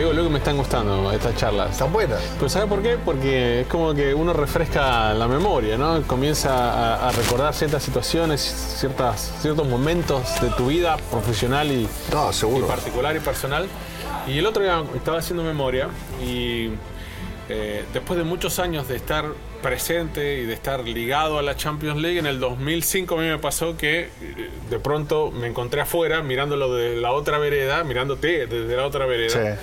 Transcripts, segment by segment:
Te digo lo que me están gustando estas charlas. Están buenas. Pero ¿sabe por qué? Porque es como que uno refresca la memoria, ¿no? Comienza a, a recordar ciertas situaciones, ciertas, ciertos momentos de tu vida profesional y, No, seguro. y particular y personal. Y el otro día estaba haciendo memoria y eh, después de muchos años de estar presente y de estar ligado a la Champions League, en el 2005 a mí me pasó que eh, de pronto me encontré afuera mirándolo de la otra vereda, mirándote desde la otra vereda.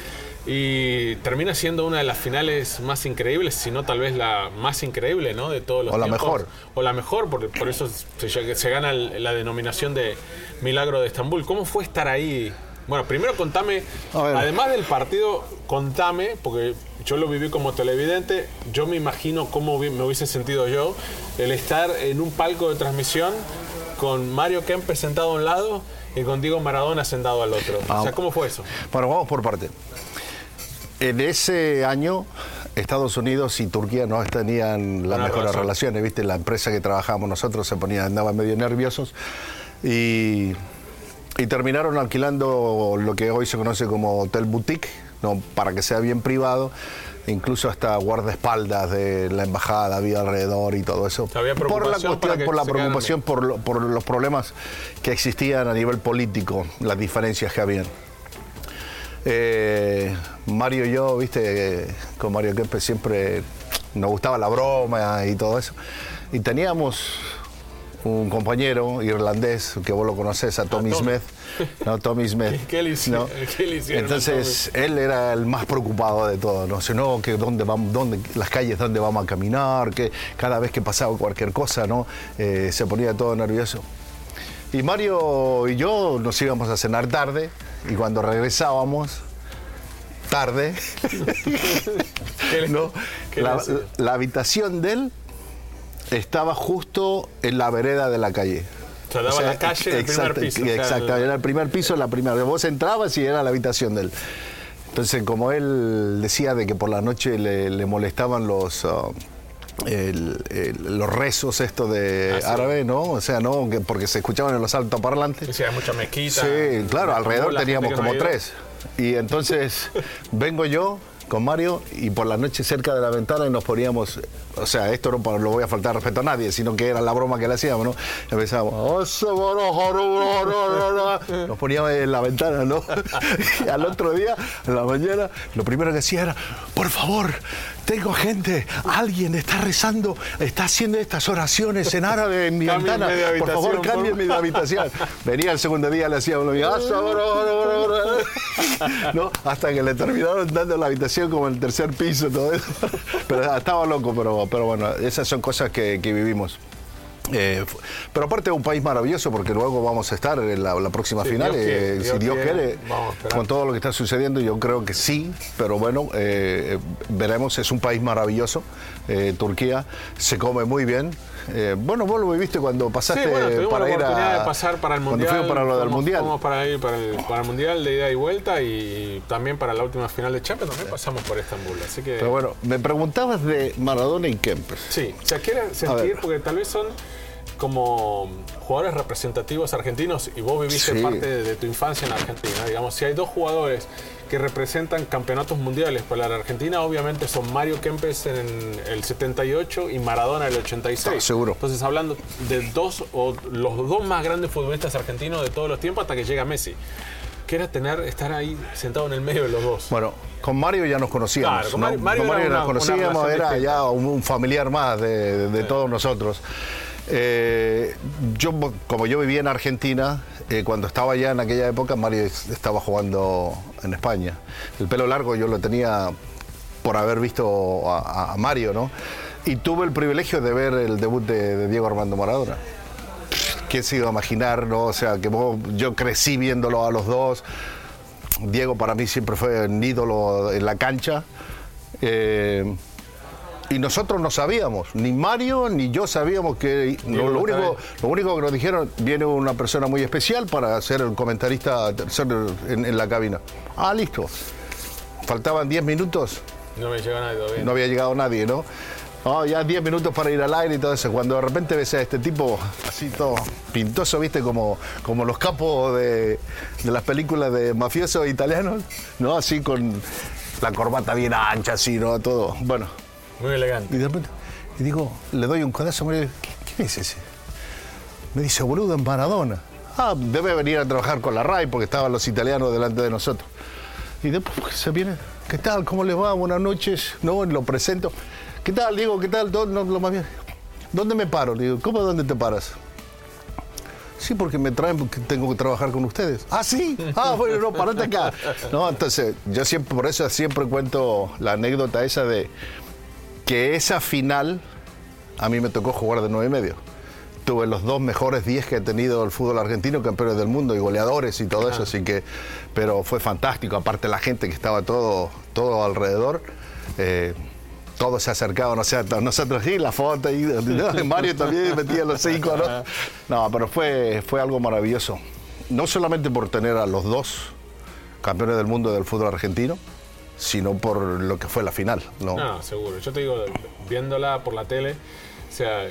Y termina siendo una de las finales más increíbles, si no tal vez la más increíble, ¿no? De todos los O la tiempos. mejor. O la mejor, por, por eso se, se gana la denominación de Milagro de Estambul. ¿Cómo fue estar ahí? Bueno, primero contame, además del partido, contame, porque yo lo viví como televidente, yo me imagino cómo me hubiese sentido yo el estar en un palco de transmisión con Mario Kempe sentado a un lado y con Diego Maradona sentado al otro. O sea, Ah. ¿cómo fue eso? Bueno, vamos por parte. En ese año, Estados Unidos y Turquía no tenían las mejores relaciones, ¿viste? La empresa que trabajábamos nosotros se ponía, andaba medio nerviosos y, y terminaron alquilando lo que hoy se conoce como hotel boutique, ¿no? para que sea bien privado. Incluso hasta guardaespaldas de la embajada había alrededor y todo eso. Había por la preocupación cuestión, por la preocupación por, lo- por los problemas que existían a nivel político, las diferencias que habían. Eh, Mario y yo, viste, con Mario Kempe siempre nos gustaba la broma y todo eso. Y teníamos un compañero irlandés, que vos lo conocés, a Tommy Tommy. Smith. ¿no? Tommy Smith. ¿Qué- le hicieron? ¿no? ¿Qué le hicieron a Entonces, él era el más preocupado de todo, ¿no? sé, no, que dónde vamos, dónde, las calles donde vamos a caminar, que cada vez que pasaba cualquier cosa, ¿no? Eh, se ponía todo nervioso. Y Mario y yo nos íbamos a cenar tarde y cuando regresábamos, tarde, ¿Qué le- ¿no? la, la habitación de él estaba justo en la vereda de la calle. O sea, daba la calle en el primer exacto, piso, o sea, exacto, era el primer piso, la primera. Vos entrabas y era la habitación de él. Entonces, como él decía de que por la noche le, le molestaban los... ah, el- el- los rezos estos de Ah, sí. árabe, ¿no? O sea, ¿no? Que- porque se escuchaban en los altoparlantes. Sí, hay mucha mezquita. Sí, claro, alrededor teníamos como tres. Y entonces vengo yo con Mario y por la noche cerca de la ventana y nos poníamos, o sea, esto no lo voy a faltar respeto a nadie, sino que era la broma que le hacíamos, ¿no? Empezábamos, nos poníamos en la ventana, ¿no? Y al otro día, en la mañana, lo primero que hacía era, por favor, tengo gente, alguien está rezando, está haciendo estas oraciones en árabe en mi ventana, por favor, cámbienme de habitación. Venía el segundo día, le hacía uno, ¿no? Hasta que le terminaron dando la habitación como el tercer piso, todo eso. Pero estaba loco, pero, pero bueno, esas son cosas que, que vivimos. Eh, pero aparte es un país maravilloso porque luego vamos a estar en la, la próxima Si final, Dios quiere, eh, Dios si Dios quiere, con todo lo que está sucediendo, yo creo que sí, pero bueno, eh, veremos, es un país maravilloso, eh, Turquía, se come muy bien. Bueno, vos lo viviste cuando pasaste Sí, bueno, para la ir a... de pasar para el cuando Mundial. fuimos para lo del Mundial. fuimos para ir para el, para el Mundial de ida y vuelta y también para la última final de Champions también pasamos por Estambul. Así que... Pero bueno, me preguntabas de Maradona y Kempes. Sí, o sea, quiere A sentir, porque tal vez son como jugadores representativos argentinos y vos viviste Sí. parte de, de tu infancia en Argentina. Digamos, si hay dos jugadores que representan campeonatos mundiales para la Argentina, obviamente son Mario Kempes en el 78 y Maradona en el 86. Ah, seguro. Entonces, hablando de dos o los dos más grandes futbolistas argentinos de todos los tiempos hasta que llega Messi. Que era tener, estar ahí sentado en el medio de los dos. Bueno, con Mario ya nos conocíamos. Claro, con ¿no? Mario- Mario Con era Mario una- nos conocíamos, era distinta. ya un, un familiar más de, de todos nosotros. Eh, yo, como yo vivía en Argentina, eh, cuando estaba allá en aquella época, Mario es- estaba jugando en España. El pelo largo yo lo tenía por haber visto a, Mario, ¿no? Y tuve el privilegio de ver el debut de, Diego Armando Maradona. ¿Quién se iba a imaginar, no? O sea, que yo crecí viéndolo a los dos. Diego para mí siempre fue un ídolo en la cancha. Eh, y nosotros no sabíamos, ni Mario ni yo sabíamos que lo, lo único, sabe. lo único que nos dijeron, viene una persona muy especial para ser el comentarista ser en, en la cabina. Ah, listo. Faltaban 10 minutos, No me llega nadie todavía. no había llegado nadie, ¿no? No, ya 10 minutos para ir al aire y todo eso. Cuando de repente ves a este tipo así todo pintoso, ¿viste? Como, como los capos de, de las películas de mafiosos italianos, ¿no? Así con la corbata bien ancha, así, ¿no? Todo. Bueno, Muy elegante. y de repente, y digo, le doy un codazo, me dice, ¿Qué- ¿quién es ese? Me dice, boludo, en Maradona. Ah, debe venir a trabajar con la RAI porque estaban los italianos delante de nosotros. Y después se viene, ¿qué tal? ¿Cómo les va? Buenas noches. No, lo presento. ¿Qué tal, Diego? ¿Qué tal? ¿Dónde me paro? Le digo, ¿cómo dónde te paras? Sí, porque me traen porque tengo que trabajar con ustedes. Ah, sí. Ah, bueno, no, parate acá. No, entonces, yo siempre, por eso siempre cuento la anécdota esa de que esa final a mí me tocó jugar de nueve y medio. Tuve los dos mejores 10 que ha tenido el fútbol argentino, campeones del mundo y goleadores y todo eso, así que, pero fue fantástico. Aparte la gente que estaba todo, todo alrededor, eh, todos se acercaban, no sé, nosotros sí, la foto y ¿no? Mario también metía los cinco, ¿no? No, pero fue, fue algo maravilloso. No solamente por tener a los dos campeones del mundo del fútbol argentino, sino por lo que fue la final, ¿no? No, seguro. Yo te digo, viéndola por la tele, o sea,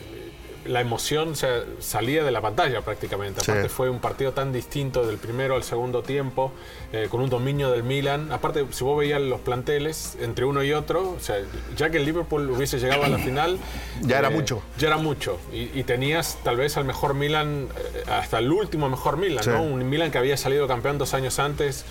la emoción o sea, salía de la pantalla prácticamente. Sí. Aparte fue un partido tan distinto del primero al segundo tiempo, eh, con un dominio del Milan. Aparte, si vos veías los planteles entre uno y otro, o sea, ya que el Liverpool hubiese llegado a la final... eh, Ya era mucho. Ya era mucho. Y, y tenías tal vez al mejor Milan, eh, hasta el último mejor Milan, Sí. ¿no? Un Milan que había salido campeón dos años antes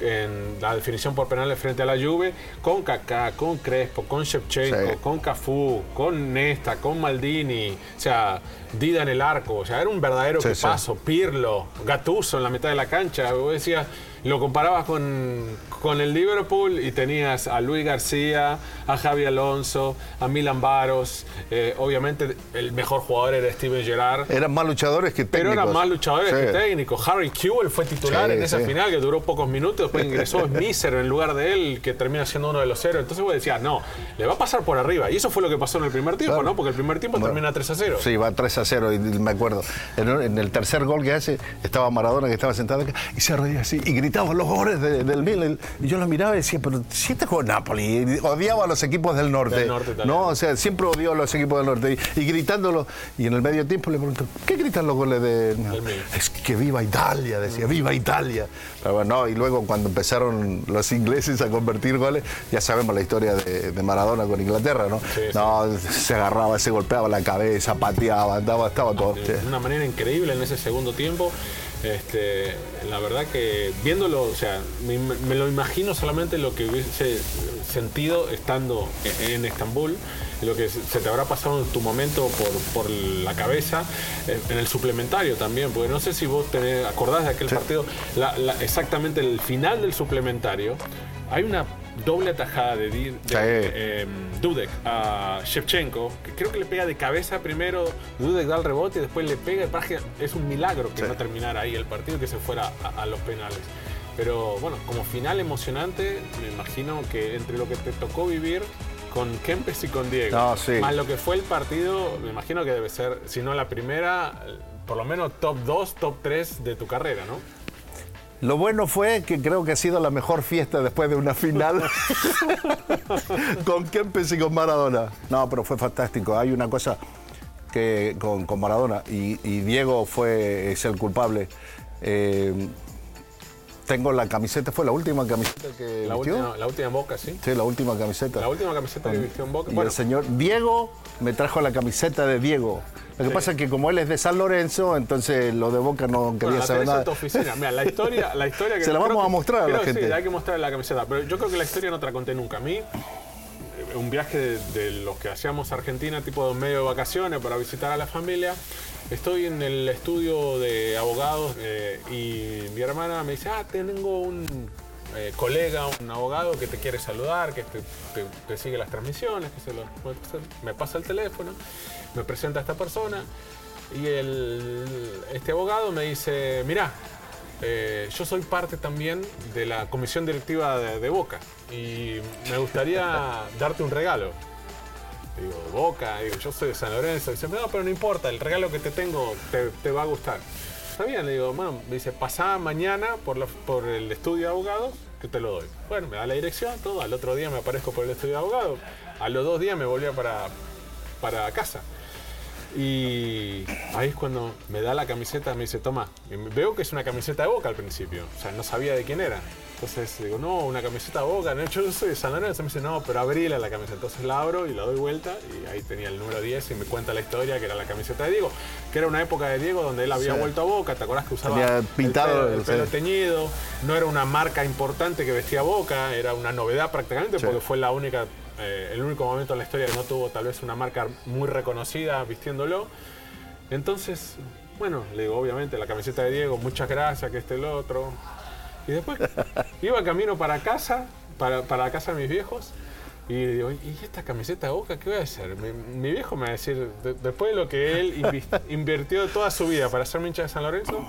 en la definición por penales frente a la Juve, con Kaká, con Crespo, con Shevchenko, Sí. con Cafú, con Nesta, con Maldini, o sea, Dida en el arco, o sea, era un verdadero Sí, sí. paso, Pirlo, Gattuso en la mitad de la cancha, vos decías, lo comparabas con, con el Liverpool y tenías a Luis García, a Javi Alonso, a Milan Baros, eh, obviamente el mejor jugador era Steven Gerrard, Eran más luchadores que técnicos. pero eran más luchadores Sí. que técnicos. Harry Kewell fue titular Sí, en esa sí. final que duró pocos minutos, después ingresó Smisser en lugar de él, que termina siendo uno de los cero. Entonces vos decías, no, le va a pasar por arriba. Y eso fue lo que pasó en el primer tiempo, Claro. ¿no? Porque el primer tiempo Bueno, termina 3 a 0. Sí, va 3 a 0, y me acuerdo. En, en el tercer gol que hace, estaba Maradona que estaba sentado acá y se arrodilla así y gritaba los goles de- del Milan. Y yo lo miraba y decía, pero si este juega Napoli, odiaba a los equipos del norte. Del norte italiano. no, o sea, siempre odió a los equipos del norte. Y, y gritándolo. Y en el medio tiempo le pregunto, ¿qué gritan los goles de.? Milan. Es que viva Italia, decía, viva Italia. Pero bueno, no, y luego cuando empezaron los ingleses a convertir goles, ya sabemos la historia de, de Maradona con Inglaterra, ¿no? Sí, sí. no, se agarraba, se golpeaba la cabeza, pateaba, andaba, estaba todo. de una manera increíble en ese segundo tiempo. Este, la verdad que viéndolo, o sea, me, me lo imagino solamente lo que hubiese sentido estando en, en Estambul, lo que se te habrá pasado en tu momento por, por la cabeza, eh, en el suplementario también, porque no sé si vos te acordás de aquel partido, la- la- exactamente el final del suplementario, hay una doble atajada de, de, Sí. eh, Dudek a Shevchenko, que creo que le pega de cabeza primero, Dudek da el rebote y después le pega, es un milagro que Sí. no terminara ahí el partido y que se fuera a, a los penales. Pero bueno, como final emocionante, me imagino que entre lo que te tocó vivir con Kempes y con Diego, No, sí. más lo que fue el partido, me imagino que debe ser, si no la primera, por lo menos top 2, top 3 de tu carrera, ¿no? Lo bueno fue que creo que ha sido la mejor fiesta después de una final con Kempes y con Maradona. No, pero fue fantástico. Hay una cosa que con, con Maradona y, y Diego fue es el culpable. Eh, tengo la camiseta, fue la última camiseta que La vistió. última, la última Boca, ¿sí? Sí, la última camiseta. La última camiseta que vistió en Boca. Y Bueno, el señor Diego me trajo la camiseta de Diego. Lo que Sí. pasa es que como él es de San Lorenzo, entonces lo de Boca no quería Bueno, saber nada. tu oficina. Mira, la historia, la historia que Se la vamos que- a mostrar a la que gente. Sí, hay que mostrar la camiseta. Pero yo creo que la historia no te la conté nunca. A mí, un viaje de, de los que hacíamos a Argentina, tipo de medio de vacaciones, para visitar a la familia. Estoy en el estudio de abogados eh, y mi hermana me dice, ah, tengo un eh, colega, un abogado que te quiere saludar, que te, te- te sigue las transmisiones, que se lo, me pasa el teléfono, me presenta a esta persona y el, este abogado me dice, mirá, eh, yo soy parte también de la comisión directiva de, de Boca y me gustaría darte un regalo. Digo, Boca, digo, yo soy de San Lorenzo. Dice, no, pero no importa, el regalo que te tengo te, te va a gustar. Está bien, le digo, bueno, me dice, pasá mañana por, por el estudio de abogados que te lo doy. Bueno, me da la dirección, todo. Al otro día me aparezco por el estudio de abogados. A los dos días me volvía para, para casa. Y ahí es cuando me da la camiseta, me dice, toma, y veo que es una camiseta de Boca al principio, o sea, no sabía de quién era. Entonces digo, no, una camiseta de Boca, no, yo soy de San Lorenzo. Me dice, no, pero abríla la camiseta. Entonces la abro y la doy vuelta y ahí tenía el número 10 y me cuenta la historia que era la camiseta de Diego, que era una época de Diego donde él había Sí. vuelto a Boca, ¿te acordás que usaba el pintado, pelo, el pelo sí. teñido? No era una marca importante que vestía Boca, era una novedad prácticamente Sí. porque fue la única, eh, el único momento en la historia que no tuvo tal vez una marca muy reconocida vistiéndolo. Entonces, bueno, le digo, obviamente, la camiseta de Diego, muchas gracias, que este el otro. Y después iba camino para casa, para, para la casa de mis viejos, y digo, ¿y esta camiseta de Boca qué voy a hacer? Mi, mi viejo me va a decir, de- después de lo que él invirtió toda su vida para ser hincha de San Lorenzo,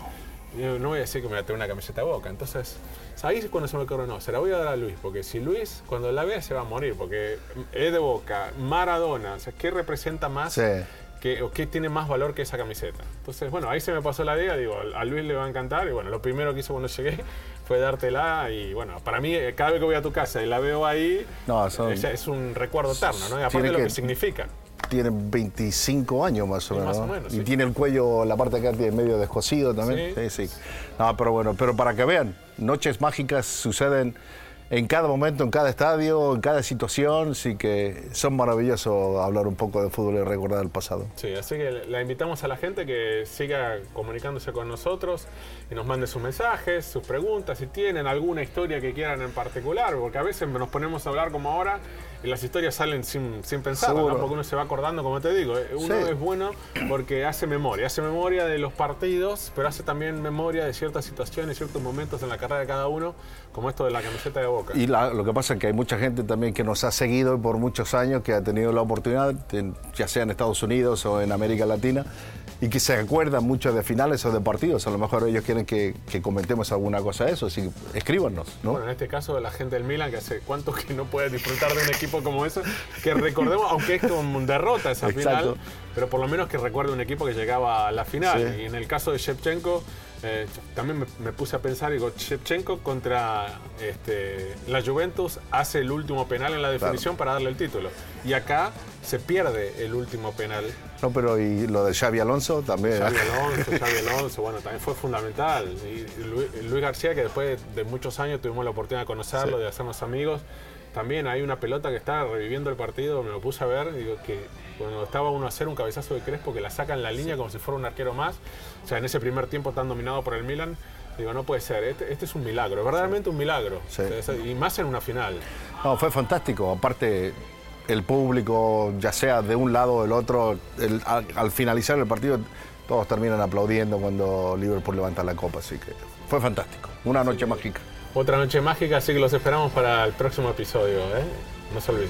yo no voy a decir que me voy a tener una camiseta de Boca. Entonces, ahí es cuando se me ocurrió, no, se la voy a dar a Luis, porque si Luis, cuando la vea, se va a morir, porque es de Boca, Maradona, o sea, ¿qué representa más? Sí. ¿Qué, o qué tiene más valor que esa camiseta? Entonces, bueno, ahí se me pasó la idea, digo, a Luis le va a encantar y bueno, lo primero que hizo cuando llegué fue dártela y bueno, para mí eh, cada vez que voy a tu casa y la veo ahí, No, son- es, es un recuerdo eterno, ¿no? Y aparte de lo que- que significa. Tiene 25 años más o menos. más o ¿no? menos, y tiene el cuello, la parte de acá tiene medio descosido también. Sí. Sí, sí. No, pero bueno, pero para que vean, noches mágicas suceden en cada momento, en cada estadio, en cada situación, sí que son maravillosos hablar un poco de fútbol y recordar el pasado. Sí, así que la invitamos a la gente que siga comunicándose con nosotros y nos mande sus mensajes, sus preguntas, si tienen alguna historia que quieran en particular, porque a veces nos ponemos a hablar como ahora y las historias salen sin, sin pensar, Seguro. porque uno se va acordando, como te digo, eh, uno Sí. es bueno porque hace memoria, hace memoria de los partidos, pero hace también memoria de ciertas situaciones, ciertos momentos en la carrera de cada uno, como esto de la camiseta de Boca. Y la- lo que pasa es que hay mucha gente también que nos ha seguido por muchos años, que ha tenido la oportunidad, en- ya sea en Estados Unidos o en América Latina, y que se acuerdan mucho de finales o de partidos. A lo mejor ellos quieren que, que comentemos alguna cosa de eso, así que escríbanos, ¿no? Bueno, en este caso la gente del Milan, que hace cuánto que no puede disfrutar de un equipo como ese, que recordemos, aunque es como un derrota esa Exacto. final, pero por lo menos que recuerde un equipo que llegaba a la final. Sí. Y en el caso de Shevchenko, eh, también me, me puse a pensar, digo, Shevchenko contra este, la Juventus hace el último penal en la definición para darle el título. Y acá se pierde el último penal. No, pero y lo de Xavi Alonso también. Xavi Alonso, Xavi Alonso, bueno, también fue fundamental. Y Luis, Luis García, que después de muchos años tuvimos la oportunidad de conocerlo, de hacernos amigos, también hay una pelota que está reviviendo el partido, me lo puse a ver, digo que cuando estaba uno a hacer un cabezazo de Crespo que la saca en la línea como si fuera un arquero más, o sea, en ese primer tiempo tan dominado por el Milan, digo, no puede ser, este, este es un milagro, verdaderamente un milagro, Sí. O sea, y más en una final. No, fue fantástico. Aparte, el público, ya sea de un lado o del otro, el- al, al finalizar el partido, todos terminan aplaudiendo cuando Liverpool levanta la copa. Así que fue fantástico. Una noche mágica. Otra noche mágica, así que los esperamos para el próximo episodio. ¿eh? No se olviden.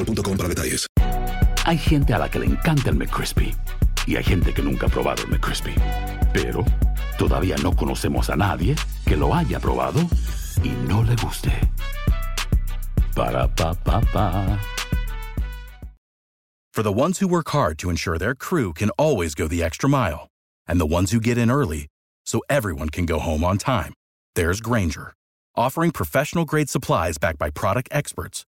boostmobile.com para detalles. Hay gente a la que le encanta el McCrispy y hay gente que nunca ha probado el McCrispy. Pero todavía no conocemos a nadie que lo haya probado y no le guste. Para pa pa pa. For the ones who work hard to ensure their crew can always go the extra mile, and the ones who get in early so everyone can go home on time, there's Granger, offering professional grade supplies backed by product experts